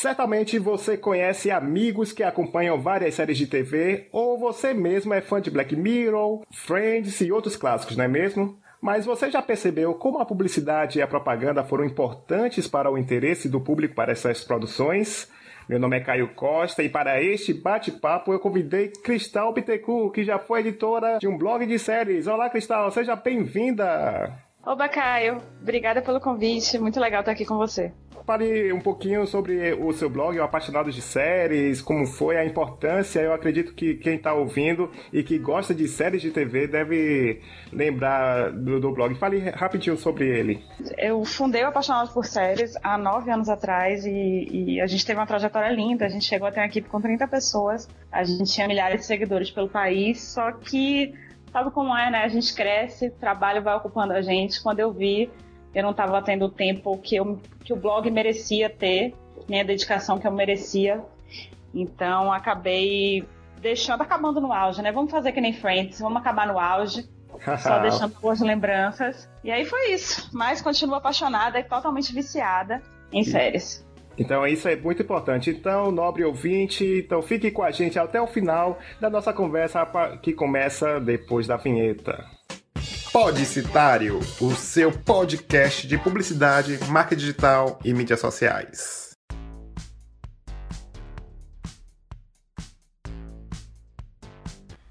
Certamente você conhece amigos que acompanham várias séries de TV, ou você mesmo é fã de Black Mirror, Friends e outros clássicos, não é mesmo? Mas você já percebeu como a publicidade e a propaganda foram importantes para o interesse do público para essas produções? Meu nome é Caio Costa e para este bate-papo eu convidei Cristal Bittencourt, que já foi editora de um blog de séries. Olá, Cristal, seja bem-vinda! Oba, Caio. Obrigada pelo convite. Muito legal estar aqui com você. Fale um pouquinho sobre o seu blog, o Apaixonados de Séries, como foi a importância. Eu acredito que quem está ouvindo e que gosta de séries de TV deve lembrar do, do, blog. Fale rapidinho sobre ele. Eu fundei o Apaixonados por Séries há nove anos atrás e, e, a gente teve uma trajetória linda. A gente chegou a ter uma equipe com 30 pessoas, a gente tinha milhares de seguidores pelo país, só que sabe como é, né? A gente cresce, trabalho vai ocupando a gente. Quando eu vi eu não estava tendo o tempo que, eu, que o blog merecia ter, nem a dedicação que eu merecia. Então acabei deixando, acabando no auge, né? Vamos fazer que nem Friends, vamos acabar no auge. só deixando boas lembranças. E aí foi isso. Mas continuo apaixonada e totalmente viciada em séries. Então isso é muito importante. Então, nobre ouvinte, então fique com a gente até o final da nossa conversa que começa depois da vinheta. Podicitário, o seu podcast de publicidade, marca digital e mídias sociais.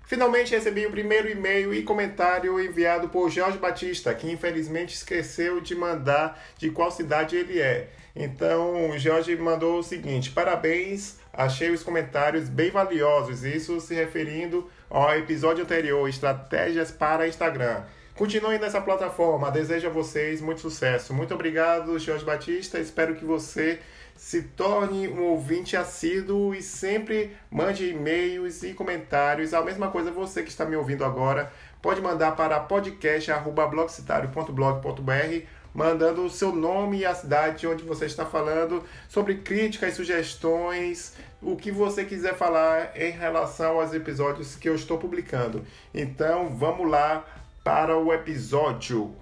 Finalmente recebi o primeiro e-mail e comentário enviado por Jorge Batista, que infelizmente esqueceu de mandar de qual cidade ele é. Então, o Jorge mandou o seguinte: parabéns, achei os comentários bem valiosos, isso se referindo ao episódio anterior, Estratégias para Instagram. Continuem nessa plataforma. Desejo a vocês muito sucesso. Muito obrigado, Jorge Batista. Espero que você se torne um ouvinte assíduo e sempre mande e-mails e comentários. A mesma coisa você que está me ouvindo agora, pode mandar para podcast@blogcitario.blog.br, mandando o seu nome e a cidade onde você está falando, sobre críticas, sugestões, o que você quiser falar em relação aos episódios que eu estou publicando. Então, vamos lá para o episódio.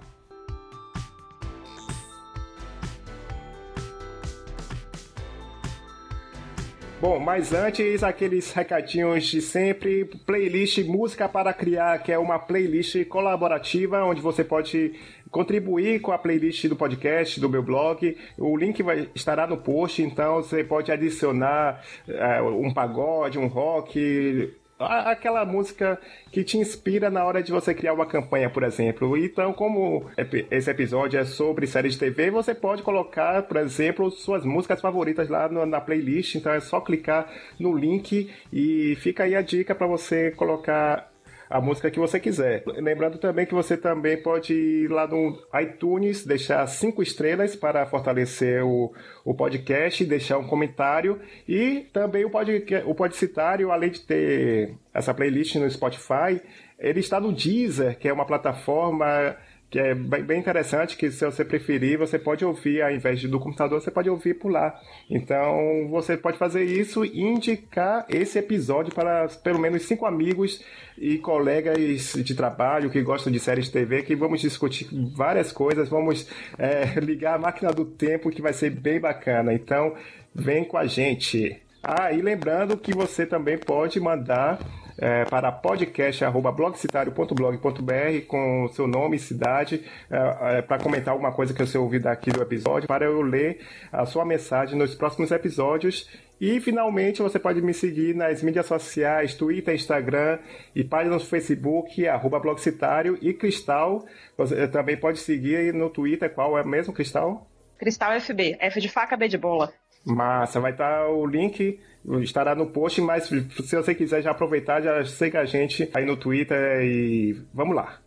Bom, mas antes, aqueles recadinhos de sempre, playlist Música para Criar, que é uma playlist colaborativa onde você pode contribuir com a playlist do podcast, do meu blog. O link vai, estará no post, então você pode adicionar uh, um pagode, um rock, aquela música que te inspira na hora de você criar uma campanha, por exemplo. Então, como esse episódio é sobre série de TV, você pode colocar, por exemplo, suas músicas favoritas lá na playlist. Então é só clicar no link e fica aí a dica para você colocar a música que você quiser. Lembrando também que você também pode ir lá no iTunes, deixar cinco estrelas para fortalecer o, o podcast, deixar um comentário e também o, pod, o Podcitário, além de ter essa playlist no Spotify, ele está no Deezer, que é uma plataforma que é bem interessante, que se você preferir, você pode ouvir, ao invés do computador, você pode ouvir por lá. Então, você pode fazer isso e indicar esse episódio para pelo menos cinco amigos e colegas de trabalho que gostam de séries de TV, que vamos discutir várias coisas, vamos é, ligar a máquina do tempo, que vai ser bem bacana. Então, vem com a gente. Ah, e lembrando que você também pode mandar é, para podcast.blogcitario.blog.br com seu nome e cidade é, é, para comentar alguma coisa que você ouviu daqui do episódio, para eu ler a sua mensagem nos próximos episódios. E finalmente você pode me seguir nas mídias sociais, Twitter, Instagram e páginas no Facebook, arroba Blogcitário e Cristal. Você também pode seguir no Twitter, qual é mesmo, Cristal? Cristal FB, F de faca, B de bola. Massa, vai estar o link estará no post, mas se você quiser já aproveitar, já siga a gente aí no Twitter e vamos lá.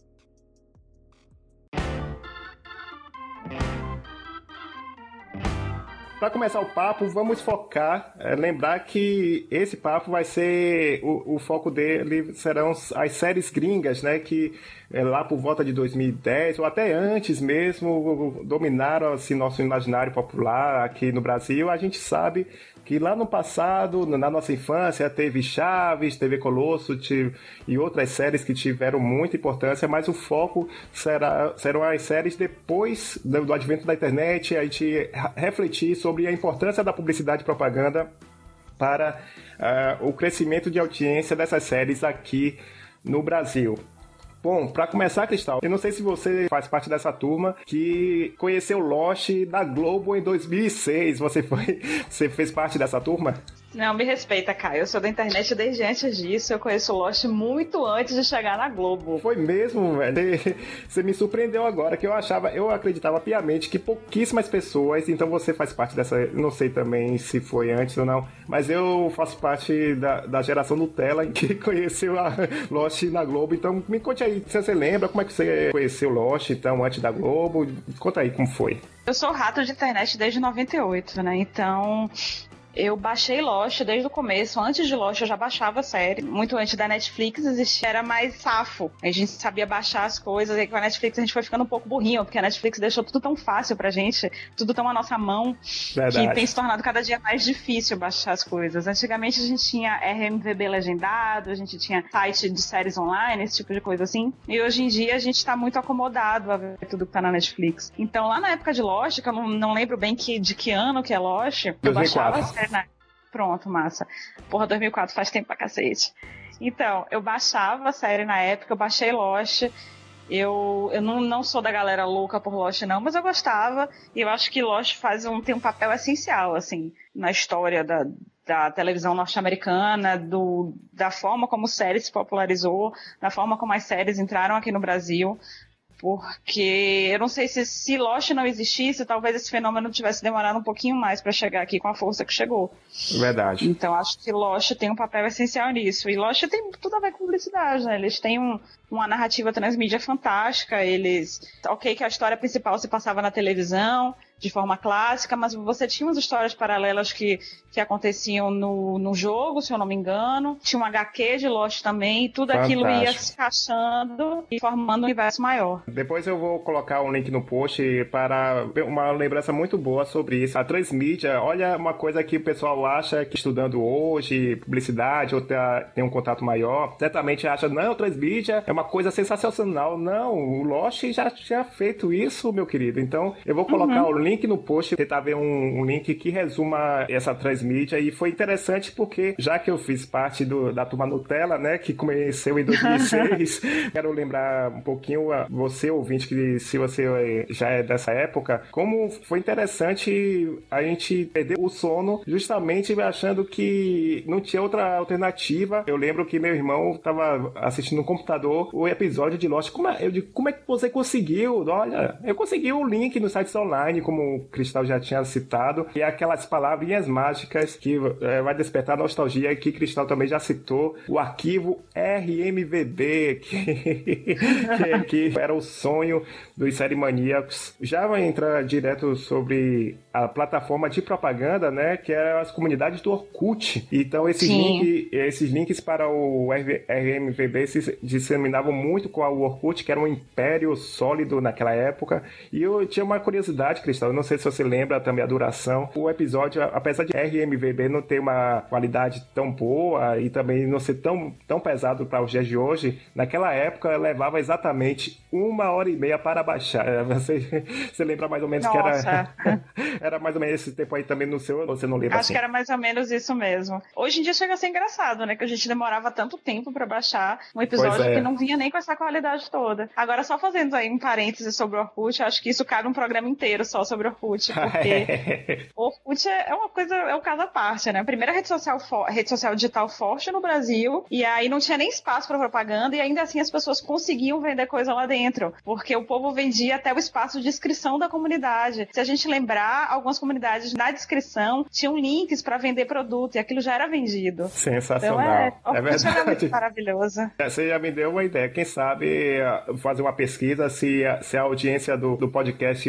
Para começar o papo, vamos focar, é, lembrar que esse papo vai ser, o, o, foco dele serão as séries gringas, né, que é, lá por volta de 2010, ou até antes mesmo, dominaram assim, nosso imaginário popular aqui no Brasil. A gente sabe que lá no passado, na nossa infância, teve Chaves, TV Colosso tive, e outras séries que tiveram muita importância, mas o foco será, serão as séries depois do, do advento da internet, a gente refletir sobre sobre a importância da publicidade e propaganda para uh, o crescimento de audiência dessas séries aqui no Brasil. Bom, para começar, Cristal, eu não sei se você faz parte dessa turma que conheceu Lost da Globo em 2006. Você foi, você fez parte dessa turma? Não, me respeita, Caio. Eu sou da internet desde antes disso. Eu conheço o Lost muito antes de chegar na Globo. Foi mesmo, velho. Você me surpreendeu agora, que eu achava, eu acreditava piamente que pouquíssimas pessoas, então você faz parte dessa. Não sei também se foi antes ou não, mas eu faço parte da, da geração Nutella que conheceu a Lost na Globo. Então me conte aí, se você lembra, como é que você conheceu Lost, então, antes da Globo? Conta aí como foi. Eu sou rato de internet desde 98, né? Então, eu baixei Lost desde o começo. Antes de Lost, eu já baixava a série. Muito antes da Netflix existia, era mais safo. A gente sabia baixar as coisas. E com a Netflix a gente foi ficando um pouco burrinho, porque a Netflix deixou tudo tão fácil pra gente, tudo tão à nossa mão, Verdade. que tem se tornado cada dia mais difícil baixar as coisas. Antigamente a gente tinha RMVB legendado, a gente tinha site de séries online, esse tipo de coisa assim. E hoje em dia a gente tá muito acomodado a ver tudo que tá na Netflix. Então lá na época de Lost, que eu não, não lembro bem que, de que ano que é Lost, eu baixava na... Pronto, massa. Porra, 2004 faz tempo pra cacete. Então, eu baixava a série na época, eu baixei Lost. Eu, eu não, não sou da galera louca por Lost, não, mas eu gostava. E eu acho que Lost faz um, tem um papel essencial, assim, na história da, da televisão norte-americana, do, da forma como série se popularizou, da forma como as séries entraram aqui no Brasil porque eu não sei se se Lost não existisse, talvez esse fenômeno tivesse demorado um pouquinho mais para chegar aqui com a força que chegou. Verdade. Então acho que Lost tem um papel essencial nisso. E Lost tem tudo a ver com publicidade, né? Eles têm um, uma narrativa transmídia fantástica, eles... Ok que a história principal se passava na televisão, de forma clássica, mas você tinha umas histórias paralelas que, que aconteciam no, no jogo, se eu não me engano. Tinha um HQ de Lost também, e tudo Fantástico. aquilo ia se encaixando e formando um universo maior. Depois eu vou colocar um link no post para uma lembrança muito boa sobre isso. A transmídia, olha uma coisa que o pessoal acha que estudando hoje, publicidade, ou tá, tem um contato maior, certamente acha, não, transmídia é uma coisa sensacional. Não, o Lost já tinha feito isso, meu querido. Então, eu vou colocar uhum. o link link no post, tentar ver um, um, link que resuma essa transmídia e foi interessante porque já que eu fiz parte do, da turma Nutella, né, que conheceu em 2006, quero lembrar um pouquinho a você, ouvinte, que se você eh, já é dessa época, como foi interessante a gente perder o sono justamente achando que não tinha outra alternativa. Eu lembro que meu irmão estava assistindo no computador o episódio de Lost. Como é, eu digo, como é que você conseguiu? Olha, eu consegui o link no sites online, como como o Cristal já tinha citado, e aquelas palavrinhas mágicas que é, vai despertar nostalgia, que Cristal também já citou, o arquivo RMVB, que, que, que era o sonho dos série maníacos. Já vai entrar direto sobre a plataforma de propaganda, né, que é as comunidades do Orkut. Então esses, link, esses links para o RMVB se disseminavam muito com o Orkut, que era um império sólido naquela época. E eu tinha uma curiosidade, Cristal, eu não sei se você lembra também a duração. O episódio, apesar de RMVB não ter uma qualidade tão boa e também não ser tão, tão pesado para os dias de hoje, naquela época levava exatamente uma hora e meia para baixar. Você, você lembra mais ou menos Nossa. que era, era mais ou menos esse tempo aí também no seu, você não lembra Acho assim? que era mais ou menos isso mesmo. Hoje em dia chega a ser engraçado, né? Que a gente demorava tanto tempo para baixar um episódio é. que não vinha nem com essa qualidade toda. Agora, só fazendo aí um parêntese sobre o Orkut, acho que isso cabe um programa inteiro só sobre Orkut, porque Orkut é uma coisa, é um caso à parte, né? A primeira rede social, rede social digital forte no Brasil, e aí não tinha nem espaço para propaganda, e ainda assim as pessoas conseguiam vender coisa lá dentro, porque o povo vendia até o espaço de inscrição da comunidade. Se a gente lembrar, algumas comunidades na descrição tinham links para vender produto, e aquilo já era vendido. Sensacional. Então, é, é verdade. maravilhoso. É, você já me deu uma ideia. Quem sabe fazer uma pesquisa se, se a audiência do, do podcast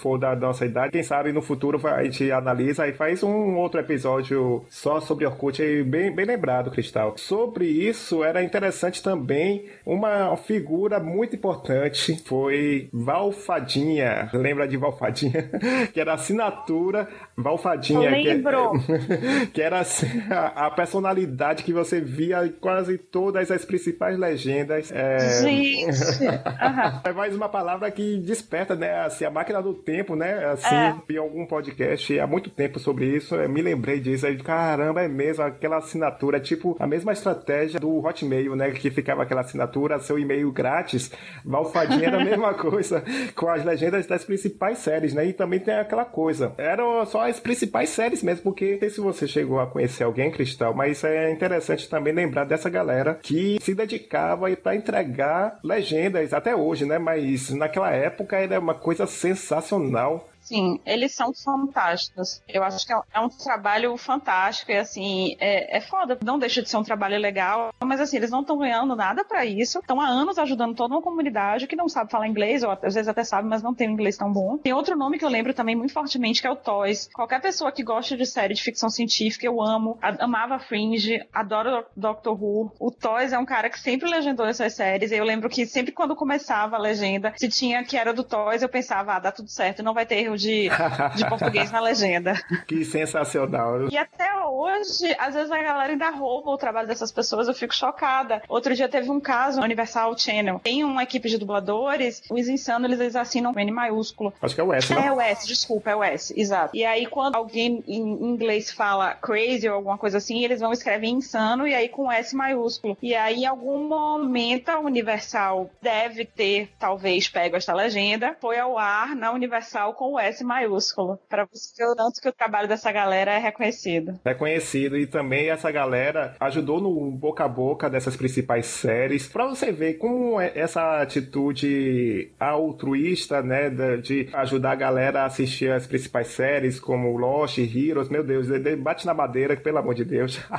for da nossa idade. Quem sabe no futuro a gente analisa e faz um outro episódio só sobre Orkut, bem, bem lembrado, Cristal. Sobre isso, era interessante também uma figura muito importante, foi Valfadinha. Lembra de Valfadinha? que era a assinatura Valfadinha. Eu lembro. Que, que era assim, a, a, personalidade que você via em quase todas as principais legendas. É... Gente! é mais uma palavra que desperta, né? Assim, a máquina do tempo, né? Né? Assim, é. vi algum podcast há muito tempo sobre isso, me lembrei disso. Aí, caramba, é mesmo, aquela assinatura, é tipo a mesma estratégia do Hotmail, né? Que ficava aquela assinatura, seu e-mail grátis. Malfadinha era a mesma coisa, com as legendas das principais séries, né? E também tem aquela coisa. Eram só as principais séries mesmo, porque não sei se você chegou a conhecer alguém, Cristal, mas é interessante também lembrar dessa galera que se dedicava para entregar legendas até hoje, né? Mas naquela época era uma coisa sensacional Sim, eles são fantásticos. Eu acho que é um trabalho fantástico e assim, é, é foda. Não deixa de ser um trabalho legal, mas assim, eles não estão ganhando nada para isso. Estão há anos ajudando toda uma comunidade que não sabe falar inglês, ou às vezes até sabe, mas não tem um inglês tão bom. Tem outro nome que eu lembro também muito fortemente, que é o Toys. Qualquer pessoa que gosta de série de ficção científica, eu amo. Amava Fringe, adoro Doctor Who. O Toys é um cara que sempre legendou essas séries. E eu lembro que sempre quando começava a legenda, se tinha que era do Toys, eu pensava, ah, dá tudo certo, não vai ter erro de, de português na legenda. Que sensacional. E até hoje, às vezes a galera ainda rouba o trabalho dessas pessoas, eu fico chocada. Outro dia teve um caso no Universal Channel. Tem uma equipe de dubladores, os insanos eles assinam N maiúsculo. Acho que é o S, né? É o S, desculpa, é o S, exato. E aí quando alguém em inglês fala crazy ou alguma coisa assim, eles vão escrever insano e aí com S maiúsculo. E aí em algum momento a Universal deve ter talvez pego esta legenda, foi ao ar na Universal com o S maiúsculo, para você ver o tanto que o trabalho dessa galera é reconhecido. Reconhecido, e também essa galera ajudou no boca a boca dessas principais séries, para você ver como é essa atitude altruísta, né, de ajudar a galera a assistir as principais séries, como Lost, Heroes, meu Deus, bate na madeira, pelo amor de Deus.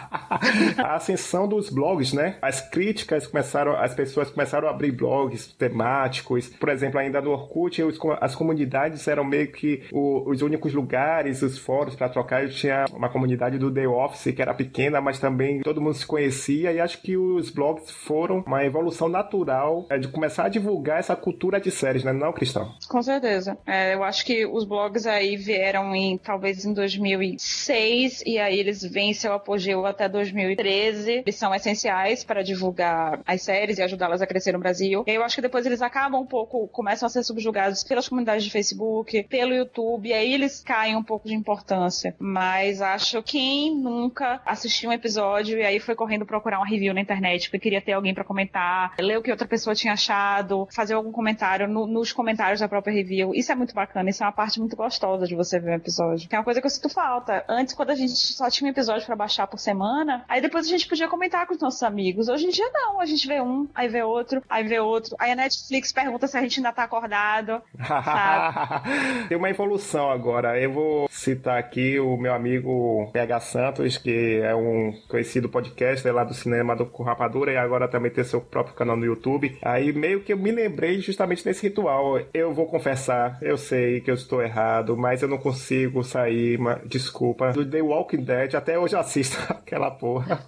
a ascensão dos blogs, né? As críticas começaram, as pessoas começaram a abrir blogs temáticos, por exemplo, ainda no Orkut, as comunidades eram meio que o, os únicos lugares, os fóruns para trocar, tinha uma comunidade do The Office que era pequena, mas também todo mundo se conhecia e acho que os blogs foram uma evolução natural é, de começar a divulgar essa cultura de séries, né? Não, Cristão? Com certeza. É, eu acho que os blogs aí vieram em talvez em 2006 e aí eles vêm seu apogeu até 2013. Eles são essenciais para divulgar as séries e ajudá-las a crescer no Brasil. E eu acho que depois eles acabam um pouco, começam a ser subjugados pelas comunidades de Facebook, pelo YouTube, e aí eles caem um pouco de importância. Mas acho que quem nunca assistiu um episódio e aí foi correndo procurar uma review na internet porque queria ter alguém para comentar, ler o que outra pessoa tinha achado, fazer algum comentário no, nos comentários da própria review. Isso é muito bacana, isso é uma parte muito gostosa de você ver um episódio. Que é uma coisa que eu sinto falta. Antes, quando a gente só tinha um episódio para baixar por semana, aí depois a gente podia comentar com os nossos amigos. Hoje em dia não, a gente vê um, aí vê outro, aí vê outro. Aí a Netflix pergunta se a gente ainda tá acordado. Tem uma evolução agora. Eu vou citar aqui o meu amigo PH Santos, que é um conhecido podcaster lá do cinema do Rapadura e agora também tem seu próprio canal no YouTube. Aí meio que eu me lembrei justamente desse ritual. Eu vou confessar, eu sei que eu estou errado, mas eu não consigo sair, desculpa, do The Walking Dead. Até hoje eu assisto aquela porra.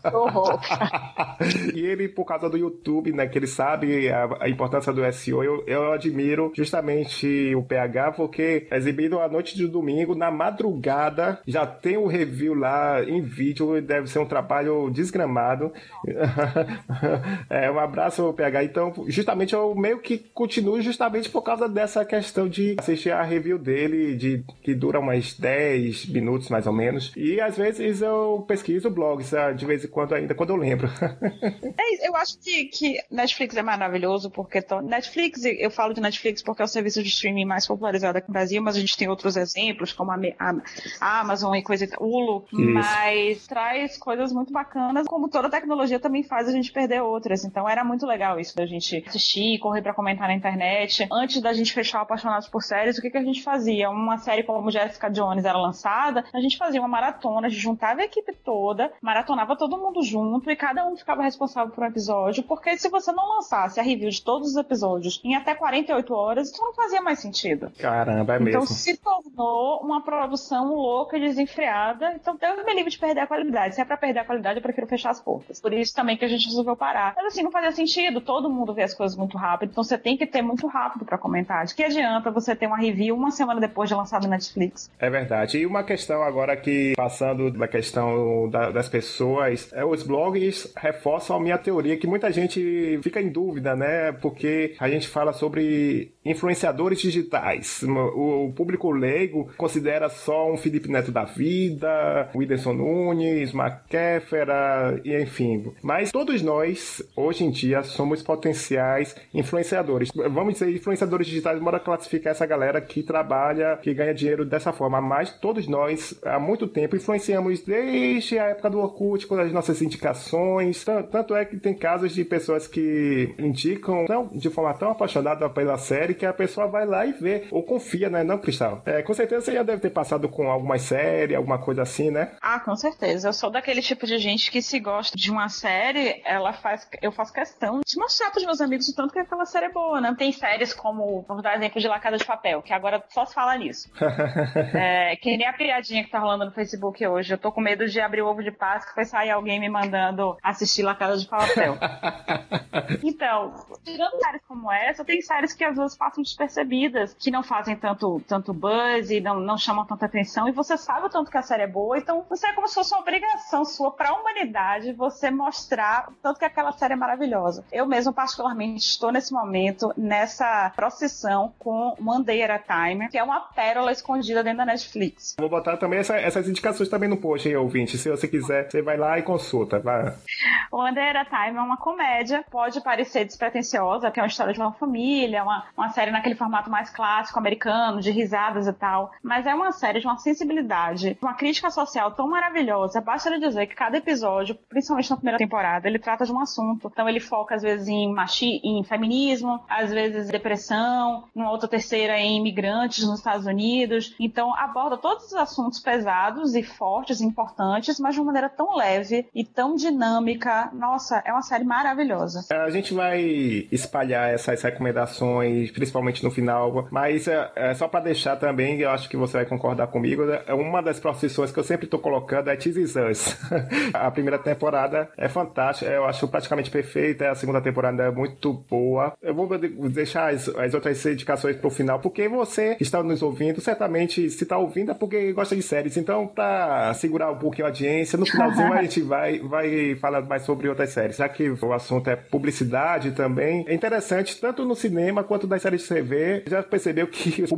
e ele, por causa do YouTube, né, que ele sabe a, a importância do SEO, eu, eu admiro justamente o PH, porque exibido à noite de domingo, na madrugada, já tem o review lá em vídeo, deve ser um trabalho desgramado. é, um abraço, PH. Então, justamente eu meio que continuo justamente por causa dessa questão de assistir a review dele, de que dura umas 10 minutos mais ou menos. E às vezes eu pesquiso blogs, ah, de vez em quando ainda, quando eu lembro. é, eu acho que, que Netflix é maravilhoso, porque Netflix, eu falo de Netflix porque é o serviço de streaming mais popularizado aqui no Brasil, mas a gente tem outros exemplos, como a, a Amazon e coisa, Hulu, Isso. mas traz coisas muito bacanas, como toda tecnologia também faz a gente perder outras. Então era muito legal isso da gente assistir, correr para comentar na internet. Antes da gente fechar Apaixonados por Séries, o que, que a gente fazia? Uma série como Jessica Jones era lançada, a gente fazia uma maratona, a gente juntava a equipe toda, maratonava todo mundo junto e cada um ficava responsável por um episódio, porque se você não lançasse a review de todos os episódios em até 48 horas, isso não fazia mais sentido. Caramba, é mesmo. Então se tornou uma produção louca, desenfreada. Então Deus me livre de perder a qualidade. Se é pra perder a qualidade, eu prefiro fechar as portas. Por isso também que a gente resolveu parar. Mas assim, não fazia sentido. Todo mundo vê as coisas muito rápido. Então você tem que ter muito rápido para comentar. De que adianta você ter uma review uma semana depois de lançado na Netflix? É verdade. E uma questão agora que, passando da questão da, das pessoas, é, os blogs reforçam a minha teoria que muita gente fica em dúvida, né? Porque a gente fala sobre influenciadores digitais. O, o público leigo considera só um Felipe Neto da vida, Whindersson Nunes, McKéfera, e enfim. Mas todos nós, hoje em dia, somos potenciais influenciadores. Vamos dizer, influenciadores digitais, bora classificar essa galera que trabalha, que ganha dinheiro dessa forma. Mas todos nós, há muito tempo, influenciamos desde a época do Orkut, com as nossas indicações. Tanto é que tem casos de pessoas que indicam não, de forma tão apaixonada pela série que a pessoa vai lá e vê, ou confia, né? Não, Cristal? É, com certeza você já deve ter passado com alguma série, alguma coisa assim, né? Ah, com certeza. Eu sou daquele tipo de gente que se gosta de uma série, ela faz, eu faço questão de mostrar para os meus amigos o tanto que aquela série é boa, né? Tem séries como, vamos dar exemplo de La Casa de Papel, que agora só se fala nisso. é, que nem a piadinha que tá rolando no Facebook hoje. Eu tô com medo de abrir o ovo de Páscoa e vai sair alguém me mandando assistir La Casa de Papel. então, tirando séries como essa, tem séries que às vezes passam despercebidas, que não fazem tanto, tanto buzz e não, não chamam tanta atenção, e você sabe o tanto que a série é boa, então você é como se fosse uma obrigação sua para a humanidade você mostrar o tanto que aquela série é maravilhosa. Eu mesmo, particularmente, estou nesse momento, nessa procissão com One Day at a Time, que é uma pérola escondida dentro da Netflix. Vou botar também essa, essas indicações também no post aí, ouvinte. Se você quiser, você vai lá e consulta. Vai. One Day at a Time é uma comédia, pode parecer despretensiosa, que é uma história de uma família, uma, uma série naquele formato mais clássico americano, de risadas e tal, mas é uma série de uma sensibilidade, uma crítica social tão maravilhosa. Basta lhe dizer que cada episódio, principalmente na primeira temporada, ele trata de um assunto. Então ele foca às vezes em machi, em feminismo, às vezes depressão, numa outra terceira em imigrantes nos Estados Unidos. Então aborda todos os assuntos pesados e fortes, importantes, mas de uma maneira tão leve e tão dinâmica. Nossa, é uma série maravilhosa. A gente vai espalhar essas recomendações, principalmente no final, mas é, é só para deixar também, eu acho que você vai concordar comigo, é uma das profissões que eu sempre tô colocando é Is Us. a primeira temporada é fantástica, eu acho praticamente perfeita, a segunda temporada é muito boa. Eu vou deixar as, as outras indicações pro final, porque você que está nos ouvindo, certamente se está ouvindo é porque gosta de séries, então para segurar um pouquinho a audiência, no finalzinho a gente vai, vai falar mais sobre outras séries, já que o assunto é publicidade também. É interessante, tanto no cinema quanto nas séries de TV, já percebeu que os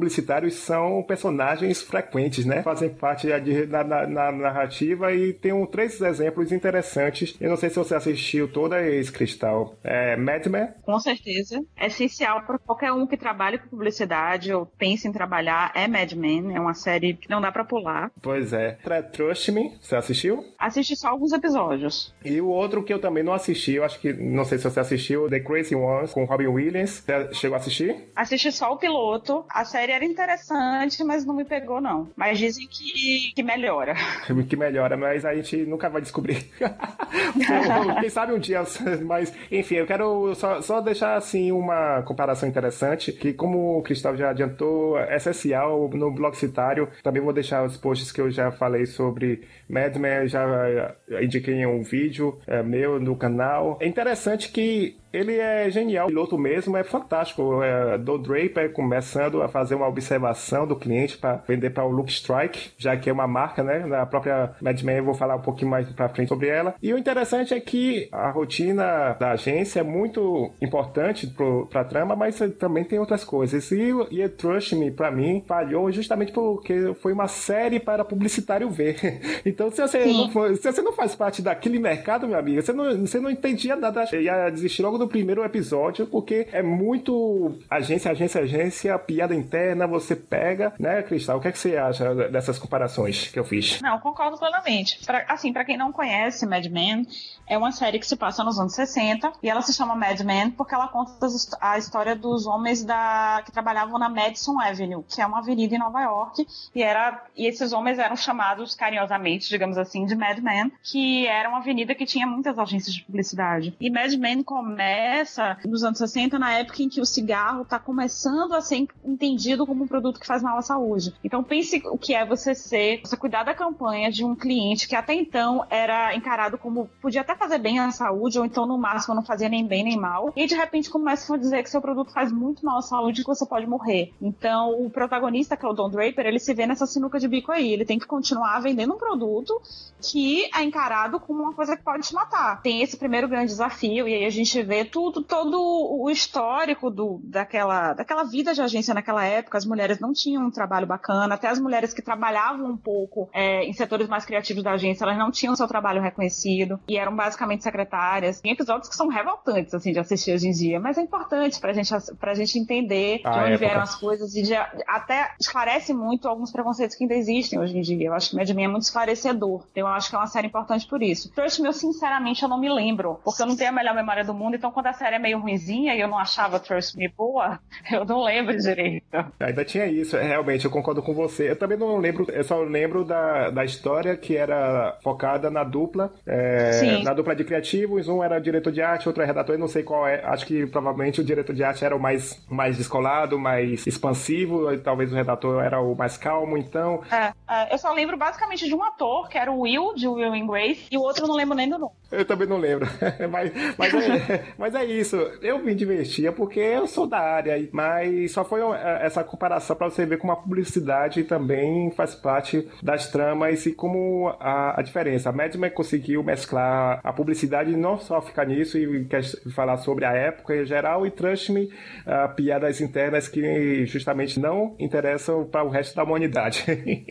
são personagens frequentes, né? Fazem parte da, na, na, narrativa e tem um, três exemplos interessantes. Eu não sei se você assistiu toda esse Cristal. É Mad Men? Com certeza. É essencial para qualquer um que trabalhe com publicidade ou pense em trabalhar. É Mad Men. É uma série que não dá para pular. Pois é. Trust Me, você assistiu? Assisti só alguns episódios. E o outro que eu também não assisti, eu acho que, não sei se você assistiu, The Crazy Ones, com Robin Williams. Você chegou a assistir? Assisti só o piloto. A série era interessante, mas não me pegou, não. Mas dizem que, que melhora. Que melhora, mas a gente nunca vai descobrir. Quem sabe um dia, mas enfim, eu quero só, só deixar assim uma comparação interessante, que como o Cristal já adiantou, é essencial no blog citário. Também vou deixar os posts que eu já falei sobre Mad Men, já indiquei um vídeo é, meu no canal. É interessante que ele é genial. O piloto mesmo é fantástico. É, do Draper começando a fazer uma observação do cliente para vender para o Look Strike, já que é uma marca, né? Na própria Mad Men, eu vou falar um pouquinho mais para frente sobre ela. E o interessante é que a rotina da agência é muito importante para a trama, mas também tem outras coisas. E, e Trust Me, para mim, falhou justamente porque foi uma série para publicitário ver. Então, se você, não, se você não faz parte daquele mercado, meu amigo, você não, você não entendia nada. Ia desistir logo do primeiro episódio, porque é muito agência, agência, agência, piada interna, você pega, né, Cristal? O que, é que você acha dessas comparações que eu fiz? Não, concordo plenamente. Pra, assim, para quem não conhece Mad Men, é uma série que se passa nos anos 60 e ela se chama Mad Men porque ela conta a história dos homens da, que trabalhavam na Madison Avenue, que é uma avenida em Nova York, e, era, e esses homens eram chamados carinhosamente, digamos assim, de Mad Men, que era uma avenida que tinha muitas agências de publicidade. E Mad Men começa nos anos 60, na época em que o cigarro está começando a ser entendido como um produto que faz mal à saúde. Então pense o que é você ser, você cuidar da campanha de um cliente que até então era encarado como podia até fazer bem à saúde, ou então no máximo não fazia nem bem nem mal, e de repente começam a dizer que seu produto faz muito mal à saúde e que você pode morrer. Então o protagonista, que é o Don Draper, ele se vê nessa sinuca de bico aí. Ele tem que continuar vendendo um produto que é encarado como uma coisa que pode te matar. Tem esse primeiro grande desafio, e aí a gente vê tudo, todo o histórico do, daquela, daquela vida de agência naquela época. As mulheres não tinham um trabalho bacana, até as mulheres que trabalhavam um pouco é, em setores mais criativos da agência, elas não tinham seu trabalho reconhecido e eram basicamente secretárias. Tem episódios que são revoltantes, assim, de assistir hoje em dia, mas é importante pra gente, pra gente entender de onde época. vieram as coisas e de, até esclarece muito alguns preconceitos que ainda existem hoje em dia. Eu acho que Mad Men é muito esclarecedor. Então eu acho que é uma série importante por isso. Trust Me, eu sinceramente eu não me lembro, porque eu não tenho a melhor memória do mundo, então quando a série é meio ruimzinha e eu não achava Trust Me boa, eu não lembro direito. Ainda tinha isso, é, realmente, eu concordo com você. Eu também não lembro, eu só lembro da, da história que era focada na dupla, é, na dupla de criativos, um era diretor de arte, outro é redator, eu não sei qual é, acho que provavelmente o diretor de arte era o mais, mais descolado, mais expansivo, talvez o redator era o mais calmo, então... É, é, eu só lembro basicamente de um ator, que era o Will, de Will and Grace, e o outro eu não lembro nem do nome. Eu também não lembro, mas, mas, é, mas é isso, eu me divertia porque eu sou da área, mas só foi essa comparação para você ver como a publicidade também faz parte das tramas e como a, a diferença. A Mad Men conseguiu mesclar a publicidade não só ficar nisso e quer falar sobre a época em geral e Trust Me, uh, piadas internas que justamente não interessam para o resto da humanidade.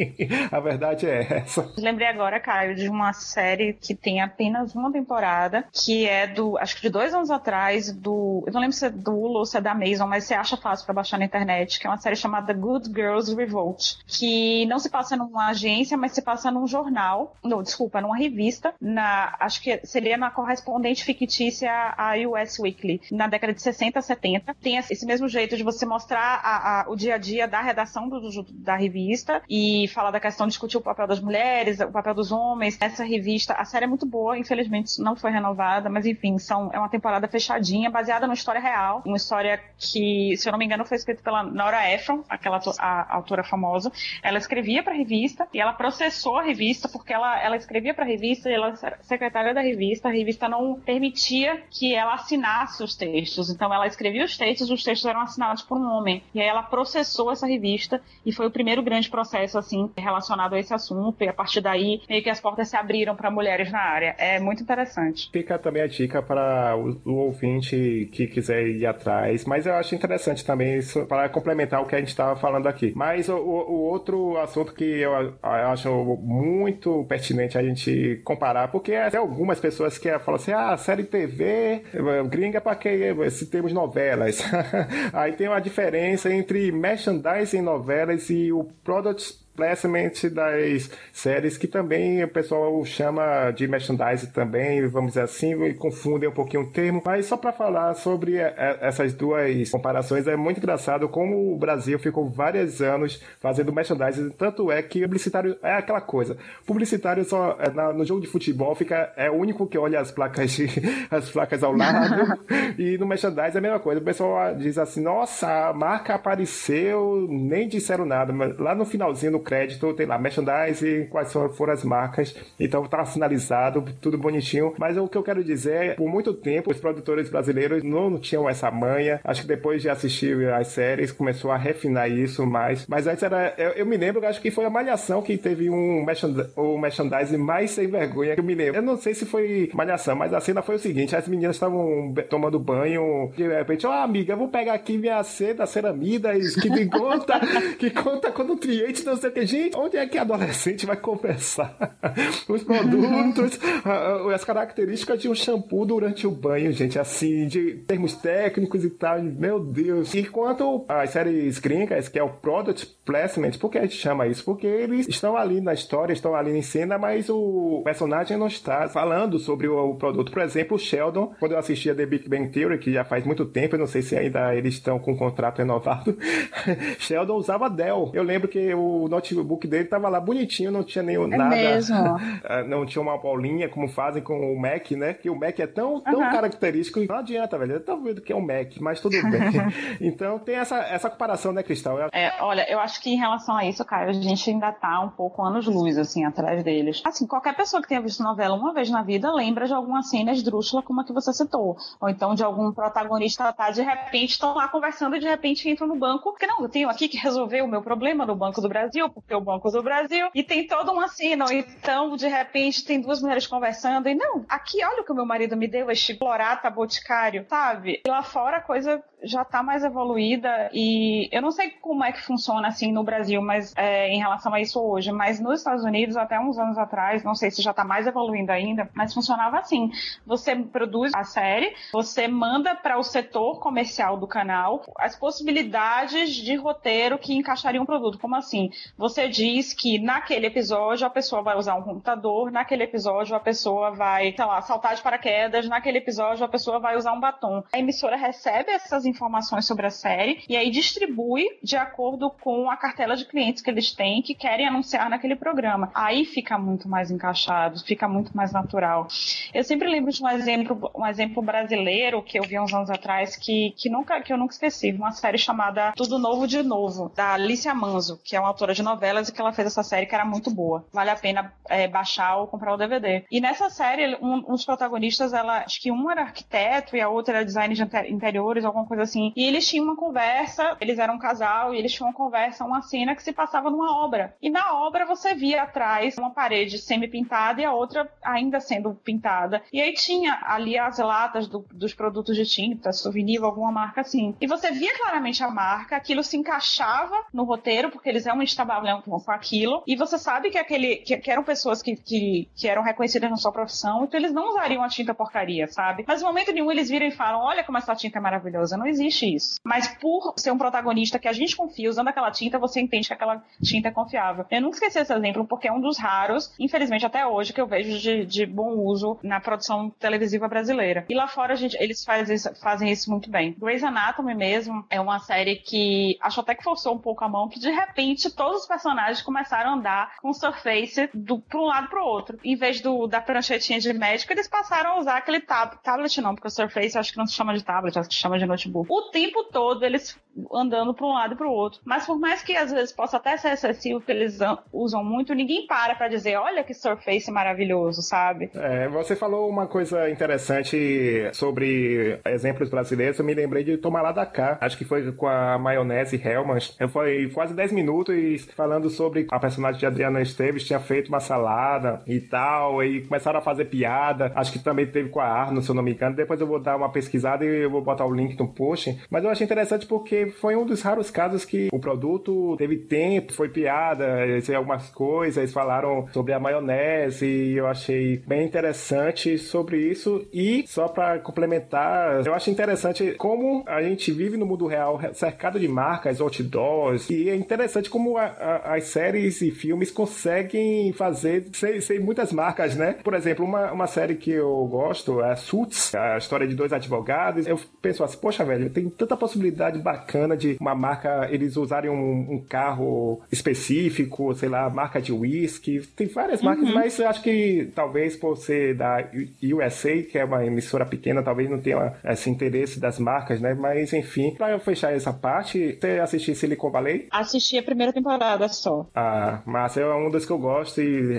a verdade é essa. Lembrei agora, Caio, de uma série que tem apenas uma temporada, que é do, acho que de dois anos atrás, do, eu não lembro se é do Hulu ou se é da Amazon, mas você acha fácil para baixar na internet, que é uma série chamada Good Girls Revolt, que não se passa numa agência, mas se passa num jornal, não, desculpa, numa revista, na, acho que seria na correspondente fictícia a US Weekly, na década de 60, 70. Tem esse mesmo jeito de você mostrar a, a, o dia a dia da redação do, do, da revista e falar da questão, discutir o papel das mulheres, o papel dos homens. Essa revista, a série é muito boa, infelizmente não foi renovada, mas enfim, são, é uma temporada fechadinha, baseada numa história real, uma história que, se eu não me engano, foi escrita pela Nora Ephron, aquela a, a autora famosa. Ela escrevia para a revista e ela processou a revista porque ela, ela escrevia para a revista e ela era secretária da revista. A revista não permitia que ela assinasse os textos. Então ela escrevia os textos, os textos eram assinados por um homem. E aí ela processou essa revista e foi o primeiro grande processo assim relacionado a esse assunto. E a partir daí meio que as portas se abriram para mulheres na área. É muito interessante. Fica também a dica para o, o ouvinte que quiser ir atrás. Mas eu acho interessante também isso para complementar o que a gente estava falando aqui. Mas o, o, outro assunto que eu, eu acho muito pertinente a gente comparar, porque até algumas pessoas que falam assim, ah, série TV, gringa para que se temos novelas. Aí tem uma diferença entre merchandising novelas e o product placement das séries que também o pessoal chama de merchandise também, vamos dizer assim, e confundem um pouquinho o termo. Mas só para falar sobre essas duas comparações, é muito engraçado como o Brasil ficou vários anos fazendo merchandise, tanto é que publicitário é aquela coisa. Publicitário só é, no jogo de futebol fica é o único que olha as placas de, as placas ao lado e no merchandise é a mesma coisa. O pessoal diz assim: "Nossa, a marca apareceu, nem disseram nada", mas lá no finalzinho no crédito, tem lá merchandise, quais foram as marcas, então tá sinalizado, tudo bonitinho. Mas o que eu quero dizer é, por muito tempo, os produtores brasileiros não tinham essa manha. Acho que depois de assistir as séries, começou a refinar isso mais. Mas antes era. Eu, eu me lembro, acho que foi a Malhação que teve um merchandise, o merchandise mais sem vergonha que eu me lembro. Eu não sei se foi Malhação, mas a cena foi o seguinte: as meninas estavam tomando banho, de repente, ó, oh, amiga, eu vou pegar aqui minha seda, ceramidas, que conta, que conta com nutrientes, não sei porque, gente, onde é que adolescente vai conversar os produtos, as características de um shampoo durante o banho, gente, assim, de termos técnicos e tal, meu Deus. E quanto às séries gringas, que é o Product Placement, por que a gente chama isso? Porque eles estão ali na história, estão ali em cena, mas o personagem não está falando sobre o produto. Por exemplo, o Sheldon, quando eu assistia The Big Bang Theory, que já faz muito tempo, eu não sei se ainda eles estão com o contrato renovado, Sheldon usava Dell. Eu lembro que o notebook dele tava lá bonitinho, não tinha nem é nada. Mesmo. Ah, não tinha uma bolinha como fazem com o Mac, né? Que o Mac é tão, tão uhum. característico. Não adianta, velho. Eu tô vendo que é um Mac, mas tudo bem. então tem essa, essa comparação, né, Cristal? É, olha, eu acho que em relação a isso, cara, a gente ainda tá um pouco anos-luz, assim, atrás deles. Assim, qualquer pessoa que tenha visto novela uma vez na vida lembra de alguma cena esdrúxula como a que você citou. Ou então de algum protagonista tá, de repente, estão lá conversando e de repente entram no banco. Porque não, eu tenho aqui que resolver o meu problema no Banco do Brasil porque o Banco do Brasil, e tem toda uma cena, então, de repente, tem duas mulheres conversando, e não, aqui, olha o que o meu marido me deu, este clorata boticário, sabe? E lá fora a coisa já está mais evoluída e eu não sei como é que funciona assim no Brasil, mas é, em relação a isso hoje, mas nos Estados Unidos até uns anos atrás, não sei se já está mais evoluindo ainda, mas funcionava assim: você produz a série, você manda para o setor comercial do canal as possibilidades de roteiro que encaixariam o produto. Como assim? Você diz que naquele episódio a pessoa vai usar um computador, naquele episódio a pessoa vai, sei lá, saltar de paraquedas, naquele episódio a pessoa vai usar um batom. A emissora recebe essas informações sobre a série e aí distribui de acordo com a cartela de clientes que eles têm que querem anunciar naquele programa. Aí fica muito mais encaixado, fica muito mais natural. Eu sempre lembro de um exemplo, um exemplo brasileiro que eu vi uns anos atrás que, que, nunca, que eu nunca esqueci, uma série chamada Tudo Novo de Novo, da Alicia Manzo, que é uma autora de novelas e que ela fez essa série que era muito boa. Vale a pena é, baixar ou comprar o DVD. E nessa série, um, dos protagonistas, ela, acho que um era arquiteto e a outra era design de interiores, alguma coisa assim. E eles tinham uma conversa, eles eram um casal, e eles tinham uma conversa, uma cena que se passava numa obra. E na obra você via atrás uma parede semi-pintada e a outra ainda sendo pintada. E aí tinha ali as latas do, dos produtos de tinta, souvenir, alguma marca assim. E você via claramente a marca, aquilo se encaixava no roteiro, porque eles realmente trabalham com, com aquilo. E você sabe que aquele que, que eram pessoas que, que, que, eram reconhecidas na sua profissão, então eles não usariam a tinta porcaria, sabe? Mas no momento nenhum eles viram e falam: olha como essa tinta é maravilhosa. Não existe isso. Mas por ser um protagonista que a gente confia usando aquela tinta, você entende que aquela tinta é confiável. Eu nunca esqueci esse exemplo porque é um dos raros, infelizmente até hoje, que eu vejo de, de bom uso na produção televisiva brasileira. E lá fora, gente, eles fazem isso, fazem isso muito bem. Grey's Anatomy mesmo é uma série que acho até que forçou um pouco a mão, que de repente todos personagens começaram a andar com o surface do, pra um lado pro outro. Em vez do, da pranchetinha de médico, eles passaram a usar aquele tab, tablet, não, porque o surface acho que não se chama de tablet, acho que se chama de notebook o tempo todo eles andando para um lado e para o outro. Mas por mais que às vezes possa até ser excessivo, que eles usam muito, ninguém para para dizer, olha que Surface maravilhoso, sabe? É, você falou uma coisa interessante sobre exemplos brasileiros, eu me lembrei de Tomar lá da cá, acho que foi com a maionese Hellman, foi quase 10 minutos falando sobre a personagem de Adriana Esteves tinha feito uma salada e tal, e começaram a fazer piada, acho que também teve com a Arno, se eu não me engano, depois eu vou dar uma pesquisada e eu vou botar o link no post, mas eu achei interessante porque foi um dos raros casos que o produto teve tempo, foi piada, algumas coisas, falaram sobre a maionese e eu achei bem interessante sobre isso. E só para complementar, eu acho interessante como a gente vive no mundo real cercado de marcas, outdoors, e é interessante como a, a, as séries e filmes conseguem fazer sem, sem, muitas marcas, né? Por exemplo, uma, uma série que eu gosto é Suits, a história de dois advogados. Eu penso assim, poxa, velho, tem tanta possibilidade bacana de uma marca, eles usarem um, um carro específico, sei lá, marca de whisky. Tem várias marcas, uhum. mas eu acho que talvez por ser da USA, que é uma emissora pequena, talvez não tenha esse interesse das marcas, né? Mas enfim, pra fechar essa parte, você assistiu Silicon Valley? Assisti a primeira temporada só. Ah, massa, é um dos que eu gosto e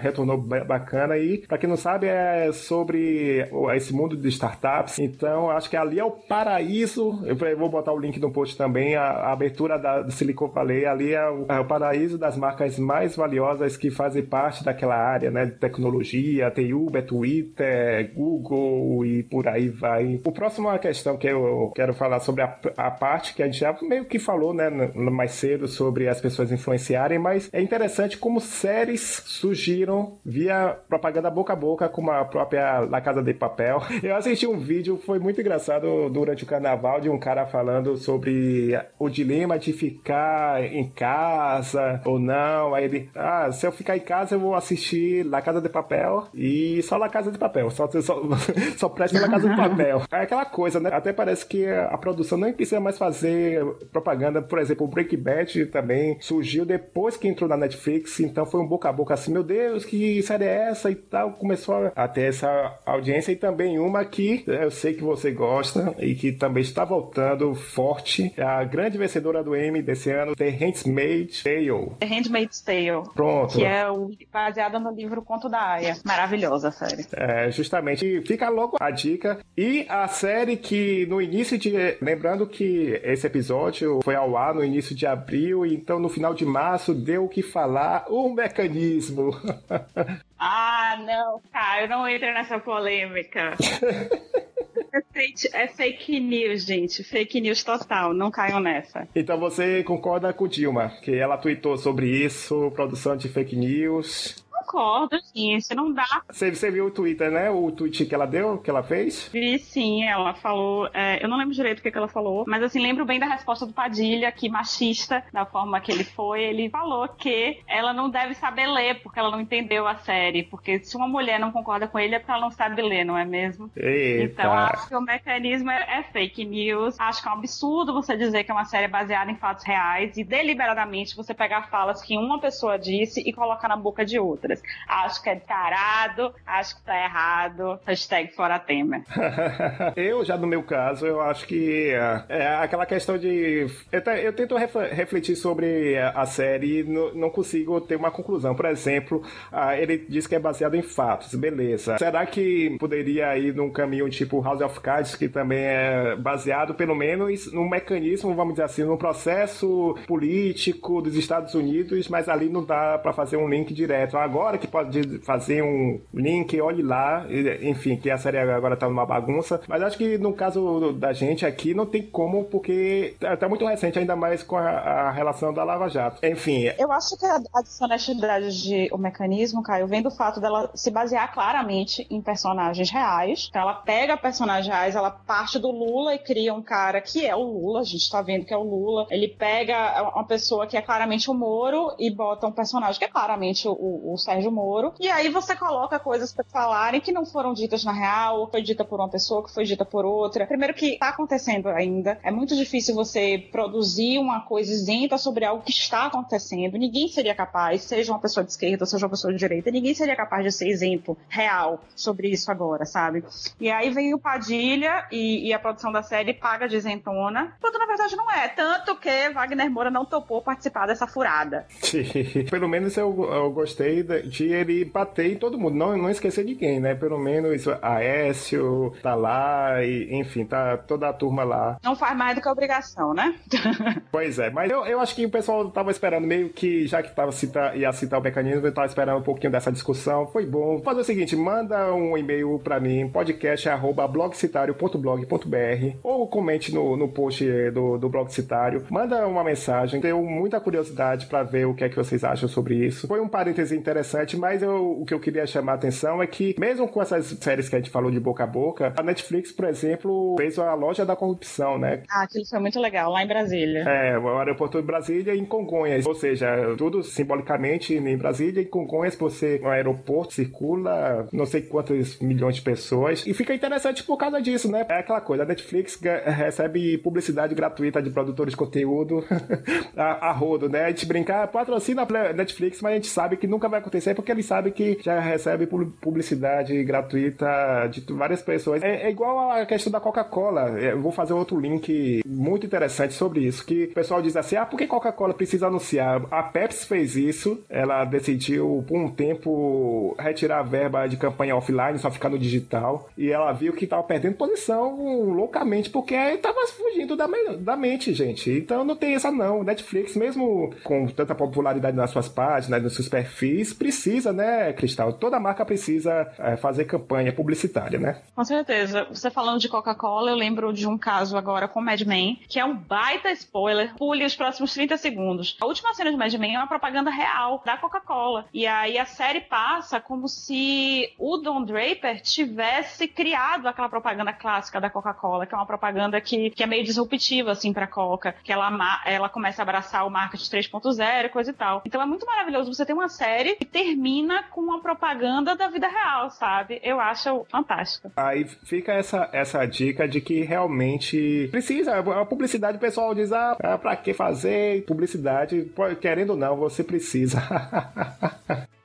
retornou bacana. E pra quem não sabe, é sobre esse mundo de startups. Então, acho que ali é o paraíso. Eu vou botar o link no post também, a, a abertura da, Silicon Valley ali é o, é o, paraíso das marcas mais valiosas que fazem parte daquela área, né, de tecnologia, tem Uber, Twitter, Google e por aí vai. O próximo é questão que eu quero falar sobre a, a parte que a gente já meio que falou, né, mais cedo sobre as pessoas influenciarem, mas é interessante como séries surgiram via propaganda boca a boca, como a própria La Casa de Papel. Eu assisti um vídeo, foi muito engraçado durante o carnaval de um cara falando sobre o dilema de ficar em casa ou não. Aí ele, ah, se eu ficar em casa, eu vou assistir La Casa de Papel e só La Casa de Papel, só, só, só presta La Casa de Papel. É aquela coisa, né? Até parece que a produção nem precisa mais fazer propaganda. Por exemplo, o Breaking Bad também surgiu depois que entrou na Netflix, então foi um boca a boca assim, meu Deus, que série é essa e tal. Começou a ter essa audiência e também uma que eu sei que você gosta e que também está voltando forte é a grande vencedora do Emmy desse ano, The Handmaid's Tale. The Handmaid's Tale. Pronto. Que é o, baseada no livro Conto da Aya. Maravilhosa a série. É, justamente. Fica logo a dica. E a série que no início de... Lembrando que esse episódio foi ao ar no início de abril, então no final final de março deu o que falar, o mecanismo. Ah, não, Caio, não entra nessa polêmica. É fake news, gente. Fake news total. Não caiam nessa. Então você concorda com Dilma, que ela tweetou sobre isso, produção de fake news concordo, gente. Não dá. Você, você viu o Twitter, né? O tweet que ela deu, que ela fez? Vi sim, ela falou. É, eu não lembro direito o que, que ela falou, mas assim, lembro bem da resposta do Padilha, que machista, da forma que ele foi. Ele falou que ela não deve saber ler, porque ela não entendeu a série. Porque se uma mulher não concorda com ele, é porque ela não sabe ler, não é mesmo? Eita. Então, acho que o mecanismo é, é fake news. Acho que é um absurdo você dizer que é uma série baseada em fatos reais e deliberadamente você pegar falas que uma pessoa disse e colocar na boca de outras. Acho que é tarado, acho que tá errado. Hashtag fora Temer. eu, já no meu caso, eu acho que é, é aquela questão de. Eu, eu tento refletir sobre a série e não, consigo ter uma conclusão. Por exemplo, ele diz que é baseado em fatos, beleza. Será que poderia ir num caminho tipo House of Cards, que também é baseado, pelo menos, num mecanismo, vamos dizer assim, num processo político dos Estados Unidos, mas ali não dá para fazer um link direto. Agora que pode fazer um link, olhe lá, enfim, que a série agora tá numa bagunça. Mas acho que no caso da gente aqui não tem como, porque tá, tá muito recente, ainda mais com a, a, relação da Lava Jato. Enfim. Eu acho que a, a desonestidade de o mecanismo, Caio, vem do fato dela se basear claramente em personagens reais. Então ela pega personagens reais, ela parte do Lula e cria um cara que é o Lula, a gente tá vendo que é o Lula. Ele pega uma pessoa que é claramente o Moro e bota um personagem que é claramente o, o, o Sérgio Moro. E aí você coloca coisas para falarem que não foram ditas na real, ou foi dita por uma pessoa, que foi dita por outra. Primeiro que tá acontecendo ainda. É muito difícil você produzir uma coisa isenta sobre algo que está acontecendo. Ninguém seria capaz, seja uma pessoa de esquerda, seja uma pessoa de direita, ninguém seria capaz de ser isento real sobre isso agora, sabe? E aí vem o Padilha e, e a produção da série paga de isentona, quando na verdade não é. Tanto que Wagner Moura não topou participar dessa furada. Pelo menos eu, eu gostei de ele bater em todo mundo, não, não esquecer de quem, né? Pelo menos Aécio tá lá, e, enfim, tá toda a turma lá. Não faz mais do que obrigação, né? pois é, mas eu, eu acho que o pessoal tava esperando meio que, já que tava cita, ia citar o mecanismo, eu tava esperando um pouquinho dessa discussão, foi bom. Fazer o seguinte, manda um e-mail pra mim, podcast.blogcitário.blog.br ou comente no, no post do, do Blog Citário, manda uma mensagem, tenho muita curiosidade para ver o que é que vocês acham sobre isso. Foi um parêntese interessante mas eu, o que eu queria chamar a atenção é que, mesmo com essas séries que a gente falou de boca a boca, a Netflix, por exemplo, fez a loja da corrupção, né? Ah, aquilo foi muito legal, lá em Brasília. É, o aeroporto de Brasília e em Congonhas. Ou seja, tudo simbolicamente em Brasília e Congonhas, você no aeroporto circula não sei quantos milhões de pessoas. E fica interessante por causa disso, né? É aquela coisa, a Netflix recebe publicidade gratuita de produtores de conteúdo a, a rodo, né? A gente brincar, patrocina a Netflix, mas a gente sabe que nunca vai acontecer porque ele sabe que já recebe publicidade gratuita de várias pessoas. É, é igual a questão da Coca-Cola. É, eu vou fazer outro link muito interessante sobre isso, que o pessoal diz assim, ah, por que Coca-Cola precisa anunciar? A Pepsi fez isso, ela decidiu por um tempo retirar a verba de campanha offline, só ficar no digital, e ela viu que estava perdendo posição loucamente, porque estava fugindo da, da mente, gente. Então não tem essa não. Netflix, mesmo com tanta popularidade nas suas páginas, nos seus perfis, precisa, né, Cristal? Toda marca precisa é, fazer campanha publicitária, né? Com certeza. Você falando de Coca-Cola, eu lembro de um caso agora com Mad Men, que é um baita spoiler. Pule os próximos 30 segundos. A última cena de Mad Men é uma propaganda real da Coca-Cola. E aí a série passa como se o Don Draper tivesse criado aquela propaganda clássica da Coca-Cola, que é uma propaganda que, que é meio disruptiva, assim, pra Coca, que ela, ela começa a abraçar o marketing 3.0 e coisa e tal. Então é muito maravilhoso você ter uma série que termina com uma propaganda da vida real, sabe? Eu acho fantástico. Aí fica essa, essa dica de que realmente precisa. A publicidade, o pessoal diz, ah, pra que fazer publicidade? Querendo ou não, você precisa.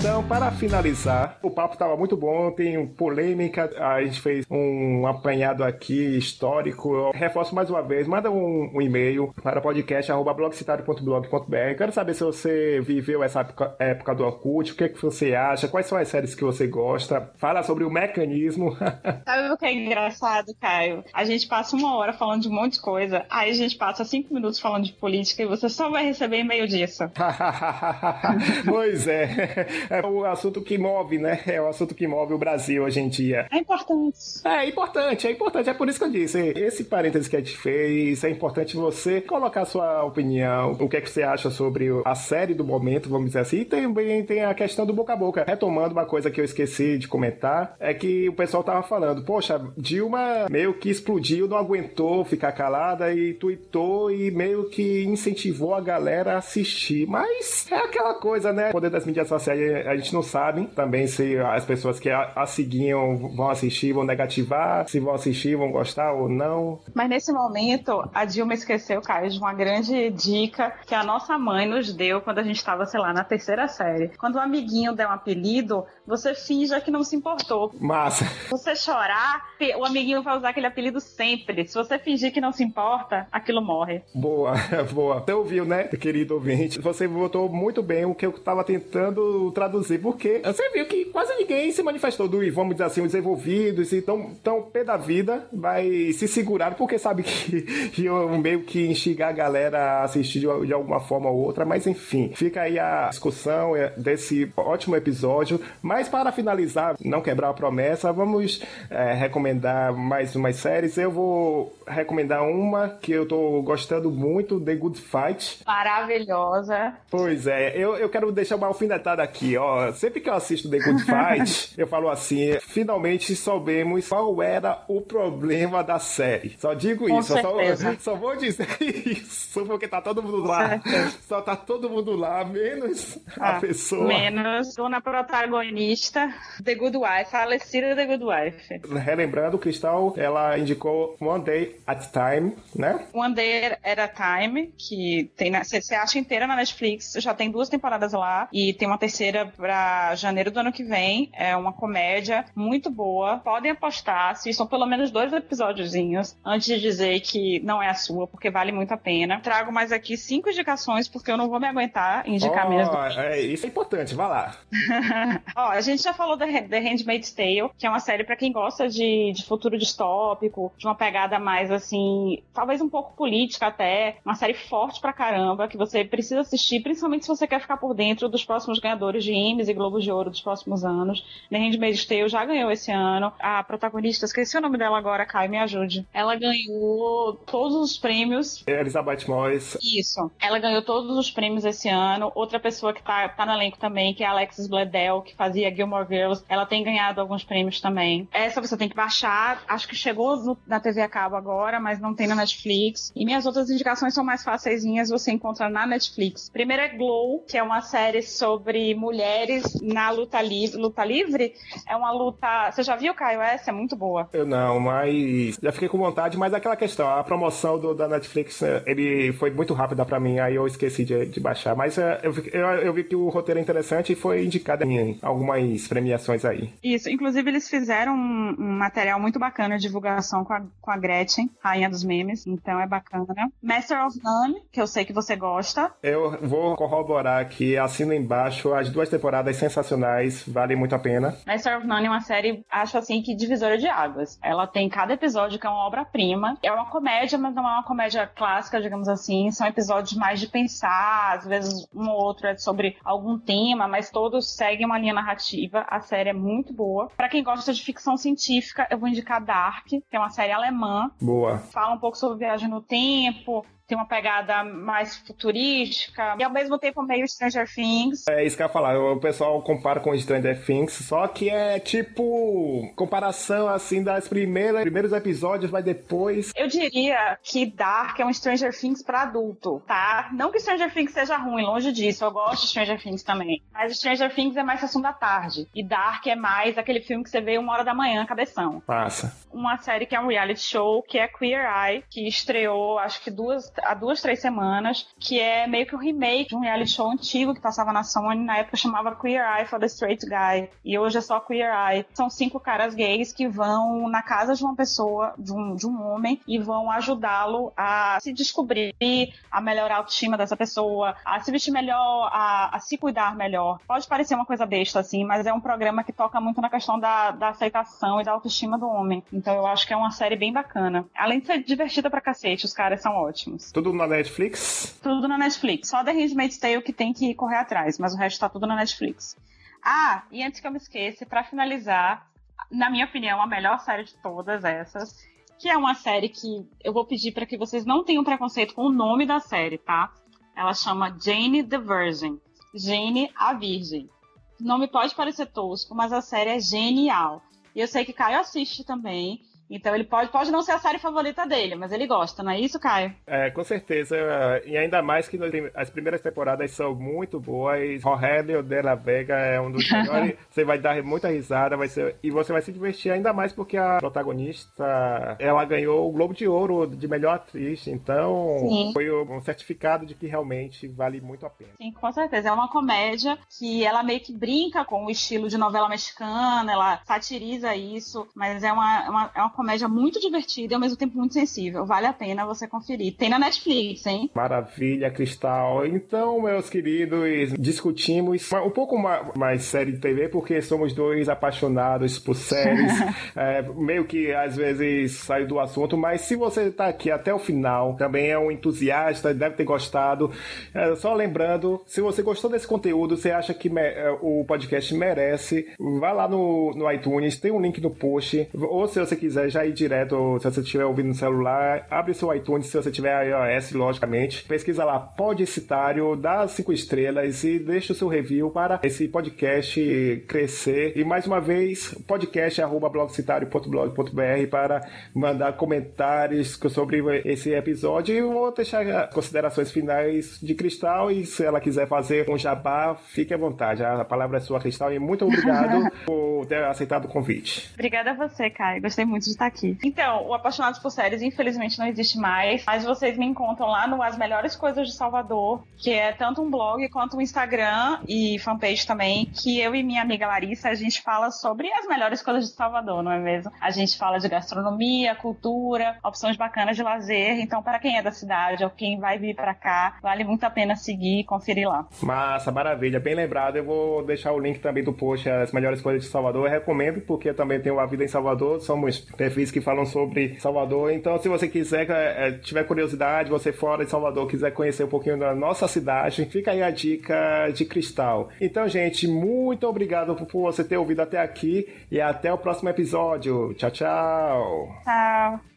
Então, para finalizar, o papo estava muito bom, tem polêmica, a gente fez um apanhado aqui histórico. Eu reforço mais uma vez, manda um, um e-mail para podcast.blogcitario.blog.br. Quero saber se você viveu essa época, época do Orkut, o que, é que você acha, quais são as séries que você gosta. Fala sobre o mecanismo. Sabe o que é engraçado, Caio? A gente passa uma hora falando de um monte de coisa, aí a gente passa cinco minutos falando de política e você só vai receber e-mail disso. pois é. É o assunto que move, né? É o assunto que move o Brasil hoje em dia. É importante. É importante, é importante. É por isso que eu disse. Esse parênteses que a gente fez, é importante você colocar sua opinião, o que é que você acha sobre a série do momento, vamos dizer assim. E também tem a questão do boca a boca. Retomando uma coisa que eu esqueci de comentar, é que o pessoal tava falando, poxa, Dilma meio que explodiu, não aguentou ficar calada e tweetou e meio que incentivou a galera a assistir. Mas é aquela coisa, né? O poder das mídias sociais a gente não sabe também se as pessoas que a, a seguiam vão assistir, vão negativar, se vão assistir, vão gostar ou não. Mas nesse momento, a Dilma esqueceu, Caio, de uma grande dica que a nossa mãe nos deu quando a gente estava, sei lá, na terceira série. Quando um amiguinho der um apelido, você finja que não se importou. Massa. Você chorar, o amiguinho vai usar aquele apelido sempre. Se você fingir que não se importa, aquilo morre. Boa, boa. Você ouviu, né, querido ouvinte? Você votou muito bem o que eu estava tentando traduzir, porque você viu que quase ninguém se manifestou do, vamos dizer assim, os envolvidos e tão, tão pé da vida vai se segurar, porque sabe que, que eu meio que instigar a galera a assistir de, de alguma forma ou outra, mas enfim, fica aí a discussão desse ótimo episódio. Mas para finalizar, não quebrar a promessa, vamos é, recomendar mais umas séries. Eu vou recomendar uma que eu tô gostando muito, The Good Fight. Maravilhosa. Pois é, eu, eu quero deixar uma alfinetada aqui, ó. Sempre que eu assisto The Good Fight, eu falo assim, finalmente soubemos qual era o problema da série. Só digo Com isso, só, só, vou dizer isso, porque tá todo mundo lá. Só tá todo mundo lá, menos ah, a pessoa. Menos dona protagonista, The Good Wife, falecida The Good Wife. Relembrando, Cristal, ela indicou One Day at a Time, né? One Day at a Time, que tem você acha inteira na Netflix, já tem duas temporadas lá e tem uma terceira pra janeiro do ano que vem. É uma comédia muito boa. Podem apostar, assistam pelo menos dois episódiozinhos antes de dizer que não é a sua, porque vale muito a pena. Trago mais aqui cinco indicações, porque eu não vou me aguentar indicar oh, mesmo. É, isso é importante, vai lá. Ó, a gente já falou da The Handmaid's Tale, que é uma série para quem gosta de, de futuro distópico, de uma pegada mais assim, talvez um pouco política até, uma série forte pra caramba, que você precisa assistir, principalmente se você quer ficar por dentro dos próximos ganhadores de Emmys e Globos de Ouro dos próximos anos. The Handmaid's Tale já ganhou esse ano. A protagonista, esqueci o nome dela agora, Kai, me ajude. Ela ganhou todos os prêmios. Elizabeth Moss. Isso. Ela ganhou todos os prêmios esse ano. Outra pessoa que tá, tá no elenco também, que é a Alexis Bledel, que fazia Gilmore Girls, ela tem ganhado alguns prêmios também. Essa você tem que baixar. Acho que chegou no, na TV a cabo agora, mas não tem na Netflix. E minhas outras indicações são mais fáceis, você encontra na Netflix. Primeiro é Glow, que é uma série sobre mulheres na luta livre. Luta livre é uma luta. Você já viu, Caio? Essa é muito boa. Eu não, mas já fiquei com vontade, mas é aquela questão, a promoção do, da Netflix, é, ele foi muito rápida para mim, aí eu esqueci de, de baixar. Mas é, eu, eu, eu, vi que o roteiro é interessante e foi indicado em algumas premiações aí. Isso, inclusive eles fizeram um, um material muito bacana de divulgação com a, com a Gretchen, rainha dos memes, então é bacana. Master of None, que eu sei que você gosta. Eu vou corroborar aqui, assino embaixo, as duas temporadas sensacionais, vale muito a pena. Master of None é uma série, acho assim, que divisora de águas. Ela tem cada episódio que é uma obra-prima. É uma comédia, mas não é uma comédia clássica, digamos assim. São episódios mais de pensar, às vezes um ou outro é sobre algum tema, mas todos seguem uma linha narrativa. A série é muito boa. Para quem gosta de ficção científica, eu vou indicar Dark, que é uma série alemã. Boa. Fala um pouco sobre viagem no tempo, tem uma pegada mais futurística e ao mesmo tempo meio Stranger Things. É isso que eu ia falar, o pessoal compara com Stranger Things, só que é tipo comparação assim das primeiras primeiros episódios, vai depois. Eu diria que Dark é um Stranger Things para adulto, tá? Não que Stranger Things seja ruim, longe disso, eu gosto de Stranger Things também. Mas Stranger Things é mais sessão da tarde e Dark é mais aquele filme que você vê uma hora da manhã, cabeção. Passa. Uma série que é um reality show, que é Queer Eye, que estreou acho que duas há duas, três semanas, que é meio que um remake de um reality show antigo que passava na Sony, na época chamava Queer Eye for the Straight Guy, e hoje é só Queer Eye. São cinco caras gays que vão na casa de uma pessoa, de um, de um homem, e vão ajudá-lo a se descobrir, a melhorar a autoestima dessa pessoa, a se vestir melhor, a, a se cuidar melhor. Pode parecer uma coisa besta, assim, mas é um programa que toca muito na questão da, da aceitação e da autoestima do homem. Então eu acho que é uma série bem bacana. Além de ser divertida pra cacete, os caras são ótimos. Tudo na Netflix? Tudo na Netflix. Só The Handmaid's Tale que tem que correr atrás, mas o resto tá tudo na Netflix. Ah, e antes que eu me esqueça, para finalizar, na minha opinião, a melhor série de todas essas, que é uma série que eu vou pedir para que vocês não tenham preconceito com o nome da série, tá? Ela chama Jane the Virgin. Jane a Virgem. O nome pode parecer tosco, mas a série é genial. E eu sei que Caio assiste também. Então ele pode, pode não ser a série favorita dele, mas ele gosta, não é isso, Caio? É, com certeza. E ainda mais que as primeiras temporadas são muito boas. Rogelio de la Vega é um dos melhores. você vai dar muita risada, vai ser, e você vai se divertir ainda mais porque a protagonista ela ganhou o Globo de Ouro de melhor atriz. Então Sim. foi um certificado de que realmente vale muito a pena. Sim, com certeza. É uma comédia que ela meio que brinca com o estilo de novela mexicana, ela satiriza isso, mas é uma, uma, é uma comédia muito divertida e ao mesmo tempo muito sensível. Vale a pena você conferir. Tem na Netflix, hein? Maravilha, Cristal. Então, meus queridos, discutimos um pouco mais série de TV porque somos dois apaixonados por séries. é, meio que às vezes sai do assunto, mas se você está aqui até o final, também é um entusiasta, deve ter gostado. É, só lembrando, se você gostou desse conteúdo, você acha que é, o podcast merece, vá lá no, no iTunes, tem um link no post, ou se você quiser já ir direto, se você estiver ouvindo no celular, abre seu iTunes, se você tiver iOS, logicamente, pesquisa lá Podicitário, dá cinco estrelas e deixa o seu review para esse podcast crescer. E mais uma vez, podcast.blogcitário.blog.br para mandar comentários sobre esse episódio. E vou deixar considerações finais de Cristal e se ela quiser fazer um jabá, fique à vontade. A palavra é sua, Cristal, e muito obrigado por ter aceitado o convite. Obrigada a você, Caio. Gostei muito de estar aqui. Então, o Apaixonados por Séries, infelizmente, não existe mais, mas vocês me encontram lá no As Melhores Coisas de Salvador, que é tanto um blog quanto um Instagram e fanpage também, que eu e minha amiga Larissa, a gente fala sobre as melhores coisas de Salvador, não é mesmo? A gente fala de gastronomia, cultura, opções bacanas de lazer, então para quem é da cidade ou quem vai vir para cá, vale muito a pena seguir e conferir lá. Massa, maravilha, bem lembrado. Eu vou deixar o link também do post As Melhores Coisas de Salvador. Eu recomendo porque eu também tenho a vida em Salvador, somos perfis que falam sobre Salvador. Então, se você quiser, é, tiver curiosidade, você fora de Salvador, quiser conhecer um pouquinho da nossa cidade, fica aí a dica de cristal. Então, gente, muito obrigado por você ter ouvido até aqui e até o próximo episódio. Tchau, tchau. Tchau.